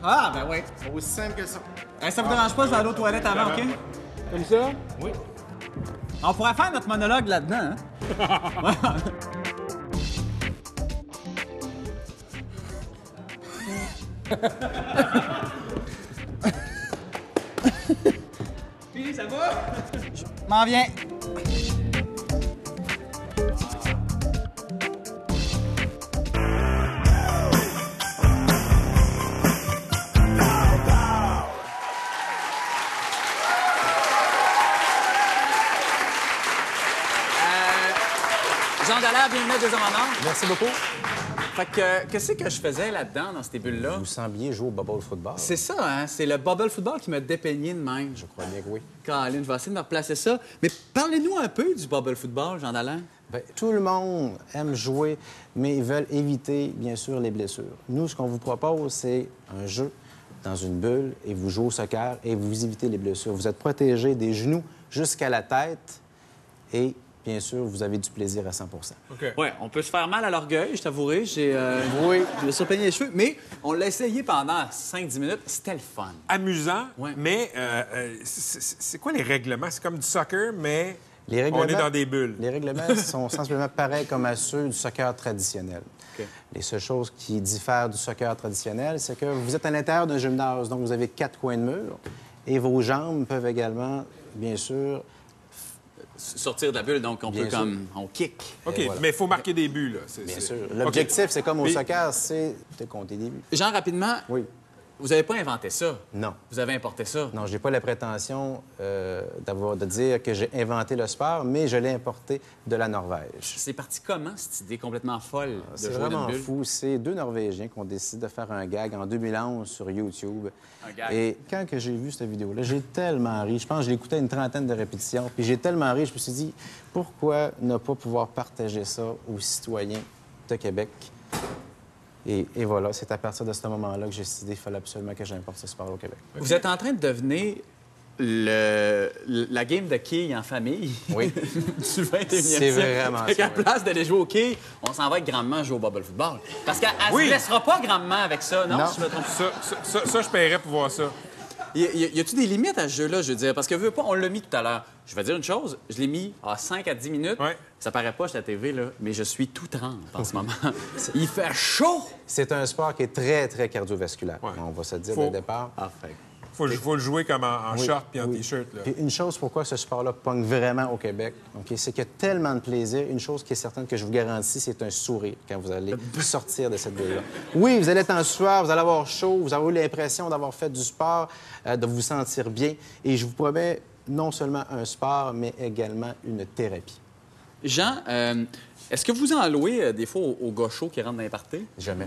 Ah, ben oui. Aussi simple que ça. Eh, ça vous dérange pas, je vais aller aux toilettes avant, OK? Comme ça? Oui. On pourrait faire notre monologue là-dedans, hein? Puis, ça va? M'en viens. Euh, Jean Dallaire, bienvenue à Deux Hommes en Or. Merci beaucoup. Fait que, qu'est-ce que je faisais là-dedans, dans ces bulles-là? Vous sembliez jouer au bubble football. C'est ça, hein? C'est le bubble football qui m'a dépeigné de même. Je crois bien que oui. Caroline, je vais essayer de me replacer ça. Mais parlez-nous un peu du bubble football, Jean Dallaire. Bien, tout le monde aime jouer, mais ils veulent éviter, bien sûr, les blessures. Nous, ce qu'on vous propose, c'est un jeu dans une bulle et vous jouez au soccer et vous évitez les blessures. Vous êtes protégé des genoux jusqu'à la tête et, bien sûr, vous avez du plaisir à 100 Ouais, on peut se faire mal à l'orgueil, je t'avouerai. J'ai, euh, Oui. je me suis peigné les cheveux, mais on l'a essayé pendant 5-10 minutes. C'était le fun. Amusant, Ouais. mais euh, euh, c'est quoi les règlements? C'est comme du soccer, mais Les on règlements, est dans des bulles. Les règlements sont sensiblement pareils comme à ceux du soccer traditionnel. OK. Les seules choses qui diffèrent du soccer traditionnel, c'est que vous êtes à l'intérieur d'un gymnase, donc vous avez quatre coins de mur, et vos jambes peuvent également, bien sûr, Sortir de la bulle, donc on Bien peut sûr. comme... On kick. OK, voilà. mais il faut marquer des buts, là. Bien sûr. L'objectif, c'est comme au Mais- soccer, c'est de compter des buts. Jean, rapidement, Oui. Vous n'avez pas inventé ça? Non. Vous avez importé ça? Non, j'ai pas la prétention euh, d'avoir de dire que j'ai inventé le sport, mais je l'ai importé de la Norvège. C'est parti comment, cette idée complètement folle de C'est vraiment bulle? fou. C'est deux Norvégiens qui ont décidé de faire un gag en 2011 sur YouTube. Un gag. Et quand que j'ai vu cette vidéo-là, j'ai tellement ri. Je pense que je l'écoutais une trentaine de répétitions. Puis j'ai tellement ri, je me suis dit, pourquoi ne pas pouvoir partager ça aux citoyens de Québec? Et, et voilà, c'est à partir de ce moment-là que j'ai décidé qu'il fallait absolument que j'importe ce sport au Québec. Vous êtes en train de devenir le, la game de quilles en famille Oui. du 21e C'est siècle. vraiment Fait ça, qu'à place d'aller jouer au quilles, on s'en va avec grandement jouer au bubble football. Parce qu'elle ne Oui. se laissera pas grandement avec ça, non? Non. Si je me trompe. Ça, ça, ça- ça, je paierais pour voir ça. Y, y- y a-tu des limites à ce jeu-là, je veux dire? Parce que, veux pas, on l'a mis tout à l'heure. Je vais dire une chose, je l'ai mis à 5 à 10 minutes. Ouais. Ça paraît pas, la TV, là, mais je suis tout trempe en ce moment. Il fait chaud! C'est un sport qui est très, très cardiovasculaire. Ouais. On va se le dire Faut- dès le départ. Ah, fait. Faut, faut le jouer comme en, en Oui, short puis en oui. T-shirt. une chose pourquoi ce sport-là pogne vraiment au Québec, ok, c'est qu'il y a tellement de plaisir. Une chose qui est certaine que je vous garantis, c'est un sourire quand vous allez sortir de cette bulle-là. Oui, vous allez être en sueur, vous allez avoir chaud, vous avez eu l'impression d'avoir fait du sport, euh, de vous sentir bien. Et je vous promets non seulement un sport, mais également une thérapie. Jean, euh, est-ce que vous en louez euh, des fois aux, chauds qui rentrent dans les parties? Jamais.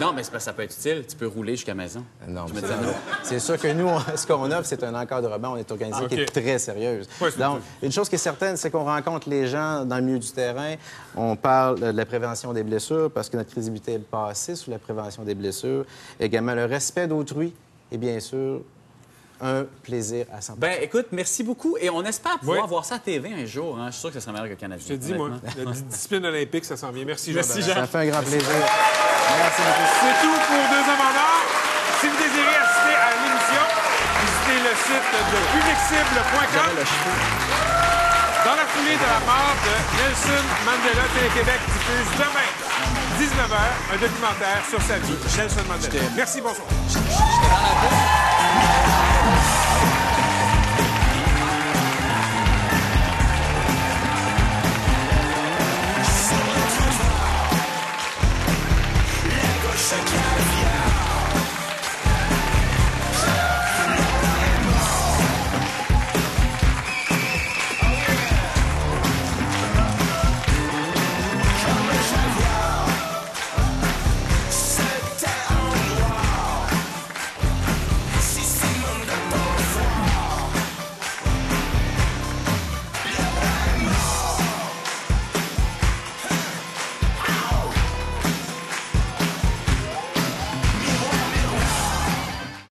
Non, mais c'est parce que ça peut être utile. Tu peux rouler jusqu'à la maison. Non, Je mais me c'est disais non. c'est sûr que nous, on- ce qu'on offre, c'est un encadrement. On est organisé Ah, qui est OK. très sérieuse. Ouais, c'est Donc, une chose qui est certaine, c'est qu'on rencontre les gens dans le milieu du terrain. On parle de la prévention des blessures parce que notre crédibilité est basée sur la prévention des blessures. Également, le respect d'autrui et bien sûr, un plaisir à 100 Ben, écoute, merci beaucoup. Et on espère pouvoir Oui. voir ça à TV un jour. Hein. Je suis sûr que ça sera meilleur que le Canadien. Je te dis, moi, la di- discipline olympique, ça s'en vient. Merci, Jean. Merci, Dallaire. Ça fait un grand plaisir. Merci beaucoup. C'est tout pour Deux Hommes en Or. Si vous désirez assister à l'émission, visitez le site de publicible.com. Dans la foulée de la mort de Nelson Mandela, Télé-Québec diffuse demain, 19h, un documentaire sur sa vie. Nelson Mandela. Merci, bonsoir. second.